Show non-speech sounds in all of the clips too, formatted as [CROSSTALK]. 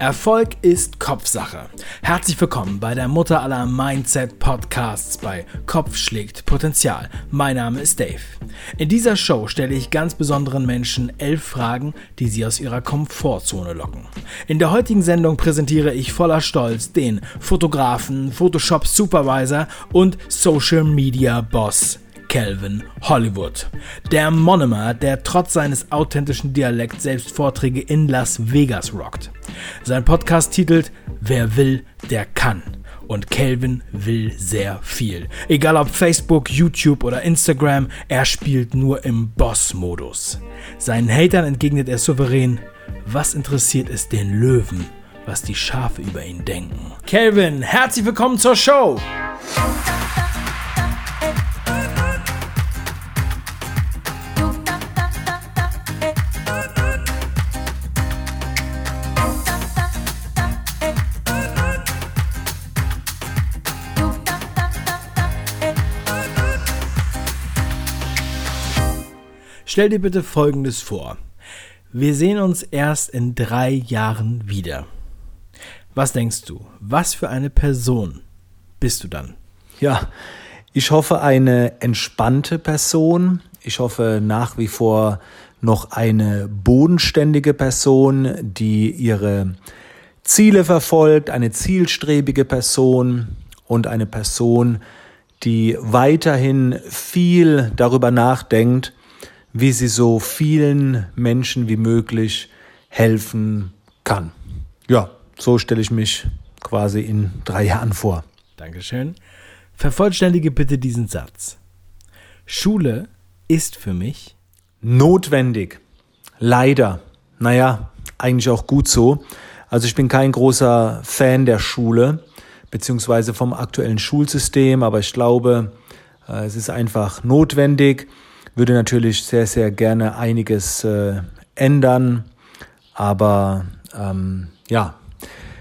Erfolg ist Kopfsache. Herzlich willkommen bei der Mutter aller Mindset Podcasts bei Kopf schlägt Potenzial. Mein Name ist Dave. In dieser Show stelle ich ganz besonderen Menschen elf Fragen, die sie aus ihrer Komfortzone locken. In der heutigen Sendung präsentiere ich voller Stolz den Fotografen, Photoshop Supervisor und Social Media Boss Calvin Hollywood. Der Monomer, der trotz seines authentischen Dialekts selbst Vorträge in Las Vegas rockt. Sein Podcast titelt Wer will, der kann. Und Calvin will sehr viel. Egal ob Facebook, YouTube oder Instagram, er spielt nur im Boss-Modus. Seinen Hatern entgegnet er souverän, was interessiert es den Löwen, was die Schafe über ihn denken. Calvin, herzlich willkommen zur Show! Stell dir bitte Folgendes vor. Wir sehen uns erst in drei Jahren wieder. Was denkst du? Was für eine Person bist du dann? Ja, ich hoffe eine entspannte Person. Ich hoffe nach wie vor noch eine bodenständige Person, die ihre Ziele verfolgt, eine zielstrebige Person und eine Person, die weiterhin viel darüber nachdenkt, wie sie so vielen Menschen wie möglich helfen kann. Ja, so stelle ich mich quasi in drei Jahren vor. Dankeschön. Vervollständige bitte diesen Satz. Schule ist für mich notwendig. Leider. Naja, eigentlich auch gut so. Also ich bin kein großer Fan der Schule, beziehungsweise vom aktuellen Schulsystem, aber ich glaube, äh, es ist einfach notwendig würde natürlich sehr, sehr gerne einiges äh, ändern. Aber ähm, ja,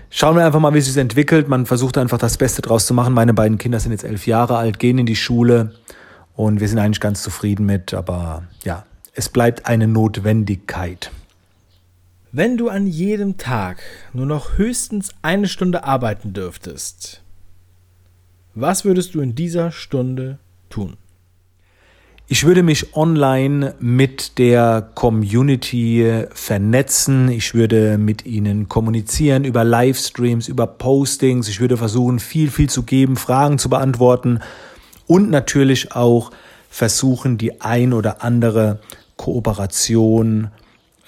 schauen wir einfach mal, wie es sich entwickelt. Man versucht einfach das Beste draus zu machen. Meine beiden Kinder sind jetzt elf Jahre alt, gehen in die Schule und wir sind eigentlich ganz zufrieden mit. Aber ja, es bleibt eine Notwendigkeit. Wenn du an jedem Tag nur noch höchstens eine Stunde arbeiten dürftest, was würdest du in dieser Stunde tun? Ich würde mich online mit der Community vernetzen. Ich würde mit ihnen kommunizieren über Livestreams, über Postings. Ich würde versuchen, viel, viel zu geben, Fragen zu beantworten und natürlich auch versuchen, die ein oder andere Kooperation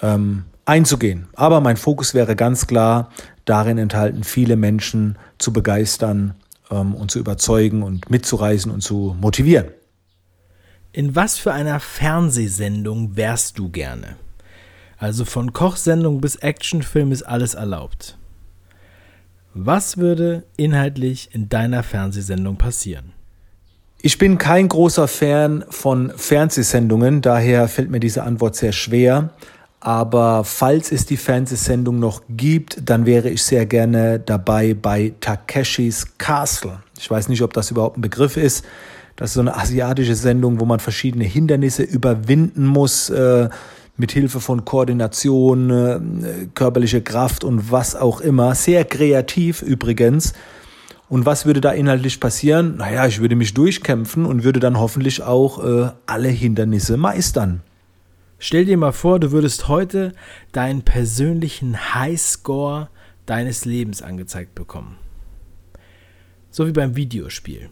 ähm, einzugehen. Aber mein Fokus wäre ganz klar darin enthalten, viele Menschen zu begeistern ähm, und zu überzeugen und mitzureisen und zu motivieren. In was für einer Fernsehsendung wärst du gerne? Also von Kochsendung bis Actionfilm ist alles erlaubt. Was würde inhaltlich in deiner Fernsehsendung passieren? Ich bin kein großer Fan von Fernsehsendungen, daher fällt mir diese Antwort sehr schwer. Aber falls es die Fernsehsendung noch gibt, dann wäre ich sehr gerne dabei bei Takeshis Castle. Ich weiß nicht, ob das überhaupt ein Begriff ist. Das ist so eine asiatische Sendung, wo man verschiedene Hindernisse überwinden muss, äh, mit Hilfe von Koordination, äh, körperliche Kraft und was auch immer. Sehr kreativ übrigens. Und was würde da inhaltlich passieren? Naja, ich würde mich durchkämpfen und würde dann hoffentlich auch äh, alle Hindernisse meistern. Stell dir mal vor, du würdest heute deinen persönlichen Highscore deines Lebens angezeigt bekommen. So wie beim Videospiel.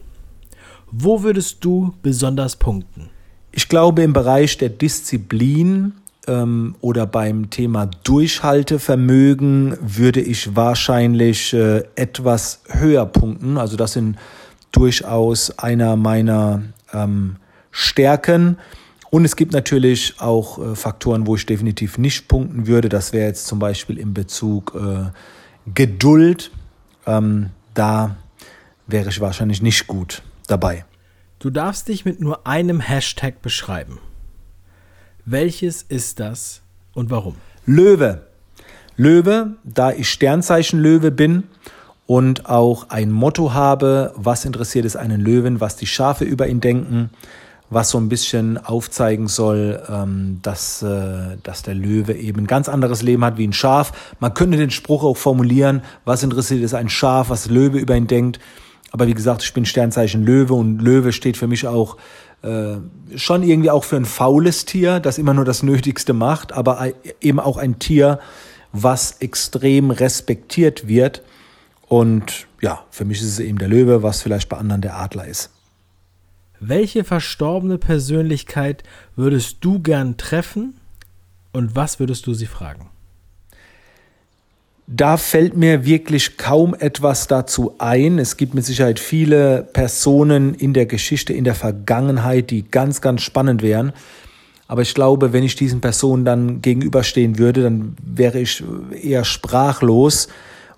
Wo würdest du besonders punkten? Ich glaube, im Bereich der Disziplin ähm, oder beim Thema Durchhaltevermögen würde ich wahrscheinlich äh, etwas höher punkten. Also das sind durchaus einer meiner ähm, Stärken. Und es gibt natürlich auch äh, Faktoren, wo ich definitiv nicht punkten würde. Das wäre jetzt zum Beispiel in Bezug äh, Geduld. Ähm, da wäre ich wahrscheinlich nicht gut dabei. Du darfst dich mit nur einem Hashtag beschreiben. Welches ist das und warum? Löwe. Löwe, da ich Sternzeichen Löwe bin und auch ein Motto habe, was interessiert es einen Löwen, was die Schafe über ihn denken. was so ein bisschen aufzeigen soll, ähm, dass, äh, dass der Löwe eben ein ganz anderes Leben hat wie ein Schaf. Man könnte den Spruch auch formulieren, was interessiert ist ein Schaf, was Löwe über ihn denkt. Aber wie gesagt, ich bin Sternzeichen Löwe und Löwe steht für mich auch äh, schon irgendwie auch für ein faules Tier, das immer nur das Nötigste macht, aber eben auch ein Tier, was extrem respektiert wird. Und ja, für mich ist es eben der Löwe, was vielleicht bei anderen der Adler ist. Welche verstorbene Persönlichkeit würdest du gern treffen und was würdest du sie fragen? Da fällt mir wirklich kaum etwas dazu ein. Es gibt mit Sicherheit viele Personen in der Geschichte, in der Vergangenheit, die ganz, ganz spannend wären. Aber ich glaube, wenn ich diesen Personen dann gegenüberstehen würde, dann wäre ich eher sprachlos.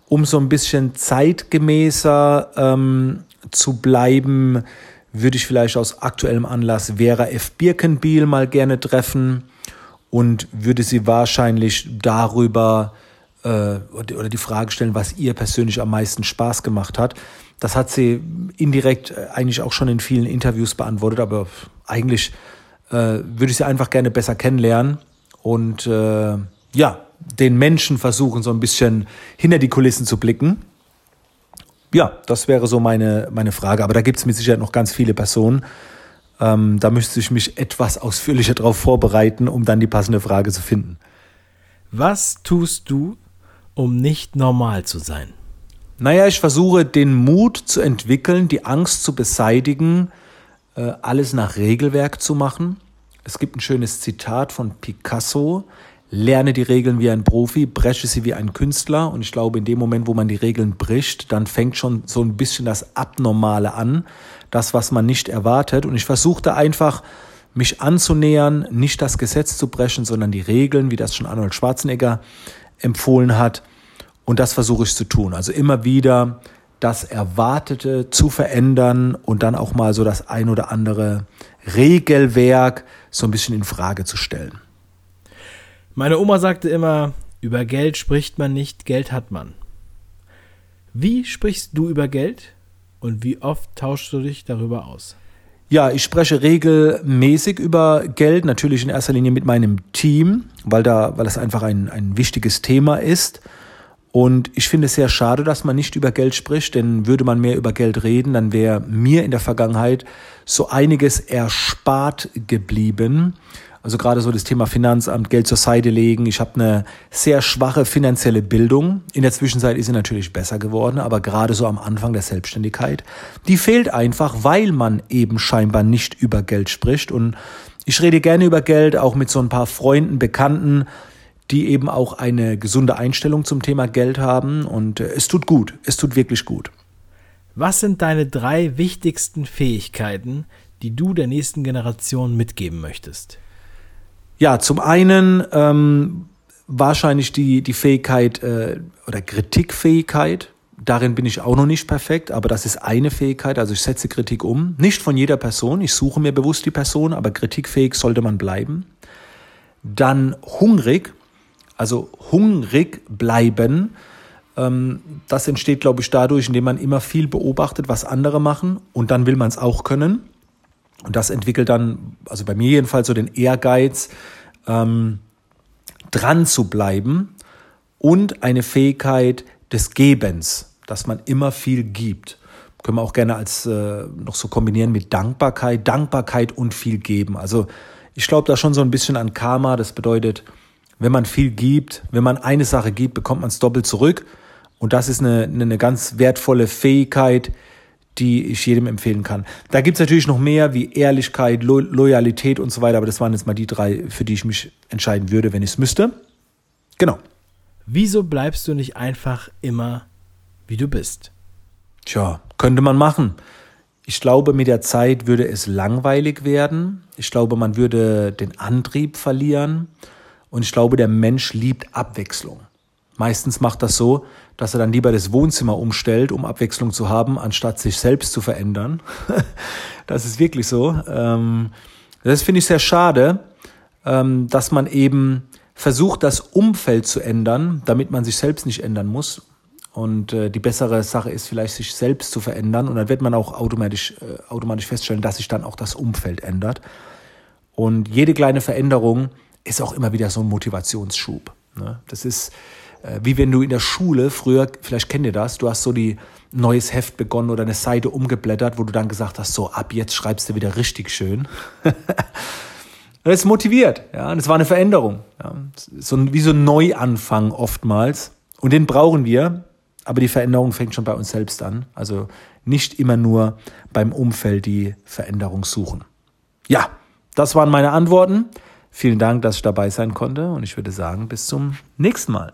Um so ein bisschen zeitgemäßer ähm, zu bleiben, würde ich vielleicht aus aktuellem Anlass Vera F. Birkenbiel mal gerne treffen und würde sie wahrscheinlich darüber äh, oder die Frage stellen, was ihr persönlich am meisten Spaß gemacht hat. Das hat sie indirekt äh, eigentlich auch schon in vielen Interviews beantwortet, aber eigentlich äh, würde ich sie einfach gerne besser kennenlernen und äh, ja, den Menschen versuchen, so ein bisschen hinter die Kulissen zu blicken. Ja, das wäre so meine, meine Frage. Aber da gibt es mit Sicherheit noch ganz viele Personen. Ähm, da müsste ich mich etwas ausführlicher darauf vorbereiten, um dann die passende Frage zu finden. Was tust du, um nicht normal zu sein? Naja, ich versuche den Mut zu entwickeln, die Angst zu beseitigen, äh, alles nach Regelwerk zu machen. Es gibt ein schönes Zitat von Picasso. Lerne die Regeln wie ein Profi, breche sie wie ein Künstler. Und ich glaube, in dem Moment, wo man die Regeln bricht, dann fängt schon so ein bisschen das Abnormale an. Das, was man nicht erwartet. Und ich versuchte einfach, mich anzunähern, nicht das Gesetz zu brechen, sondern die Regeln, wie das schon Arnold Schwarzenegger empfohlen hat. Und das versuche ich zu tun. Also immer wieder das Erwartete zu verändern und dann auch mal so das ein oder andere Regelwerk so ein bisschen in Frage zu stellen. Meine Oma sagte immer, über Geld spricht man nicht, Geld hat man. Wie sprichst du über Geld und wie oft tauschst du dich darüber aus? Ja, ich spreche regelmäßig über Geld, natürlich in erster Linie mit meinem Team, weil da, weil das einfach ein, ein wichtiges Thema ist. Und ich finde es sehr schade, dass man nicht über Geld spricht, denn würde man mehr über Geld reden, dann wäre mir in der Vergangenheit so einiges erspart geblieben. Also gerade so das Thema Finanzamt, Geld zur Seite legen. Ich habe eine sehr schwache finanzielle Bildung. In der Zwischenzeit ist sie natürlich besser geworden, aber gerade so am Anfang der Selbstständigkeit, die fehlt einfach, weil man eben scheinbar nicht über Geld spricht. Und ich rede gerne über Geld, auch mit so ein paar Freunden, Bekannten, die eben auch eine gesunde Einstellung zum Thema Geld haben. Und äh, es tut gut, es tut wirklich gut. Was sind deine drei wichtigsten Fähigkeiten, die du der nächsten Generation mitgeben möchtest? Ja, zum einen ähm, wahrscheinlich die, die Fähigkeit äh, oder Kritikfähigkeit. Darin bin ich auch noch nicht perfekt, aber das ist eine Fähigkeit. Also ich setze Kritik um. Nicht von jeder Person. Ich suche mir bewusst die Person, aber kritikfähig sollte man bleiben. Dann hungrig, also hungrig bleiben. Ähm, das entsteht, glaube ich, dadurch, indem man immer viel beobachtet, was andere machen und dann will man es auch können. Und das entwickelt dann, also bei mir jedenfalls, so den Ehrgeiz, ähm, dran zu bleiben und eine Fähigkeit des Gebens, dass man immer viel gibt. Können wir auch gerne als äh, noch so kombinieren mit Dankbarkeit, Dankbarkeit und viel geben. Also ich glaube da schon so ein bisschen an Karma. Das bedeutet, wenn man viel gibt, wenn man eine Sache gibt, bekommt man es doppelt zurück. Und das ist eine, eine ganz wertvolle Fähigkeit, die ich jedem empfehlen kann. Da gibt's natürlich noch mehr wie Ehrlichkeit, Lo Loyalität und so weiter, aber das waren jetzt mal die drei, für die ich mich entscheiden würde, wenn ich es müsste. Genau. Wieso bleibst du nicht einfach immer, wie du bist? Tja, könnte man machen. Ich glaube, mit der Zeit würde es langweilig werden. Ich glaube, man würde den Antrieb verlieren. Und ich glaube, der Mensch liebt Abwechslung. Meistens macht das so, dass er dann lieber das Wohnzimmer umstellt, um Abwechslung zu haben, anstatt sich selbst zu verändern. [LAUGHS] das ist wirklich so. Ähm, das finde ich sehr schade, ähm, dass man eben versucht, das Umfeld zu ändern, damit man sich selbst nicht ändern muss. Und äh, die bessere Sache ist vielleicht, sich selbst zu verändern. Und dann wird man auch automatisch, äh, automatisch feststellen, dass sich dann auch das Umfeld ändert. Und jede kleine Veränderung ist auch immer wieder so ein Motivationsschub. Ne? Das ist wie wenn du in der Schule, früher, vielleicht kennt ihr das, du hast so die neues Heft begonnen oder eine Seite umgeblättert, wo du dann gesagt hast, so ab jetzt schreibst du wieder richtig schön. [LAUGHS] das ist motiviert, ja, und es war eine Veränderung, ja. so wie so ein Neuanfang oftmals. Und den brauchen wir, aber die Veränderung fängt schon bei uns selbst an. Also nicht immer nur beim Umfeld die Veränderung suchen. Ja, das waren meine Antworten. Vielen Dank, dass ich dabei sein konnte und ich würde sagen, bis zum nächsten Mal.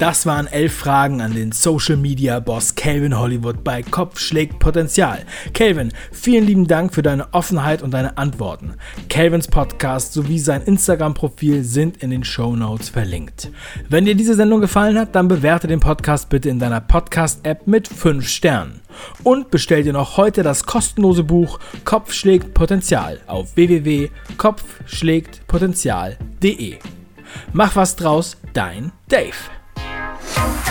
Das waren elf Fragen an den Social Media Boss Calvin Hollywood bei Kopf schlägt Potenzial. Calvin, vielen lieben Dank für deine Offenheit und deine Antworten. Calvins Podcast sowie sein Instagram-Profil sind in den Show Notes verlinkt. Wenn dir diese Sendung gefallen hat, dann bewerte den Podcast bitte in deiner Podcast-App mit 5 Sternen. Und bestell dir noch heute das kostenlose Buch Kopf schlägt Potenzial auf www.kopfschlägtpotenzial.de. Mach was draus, dein Dave. Bye.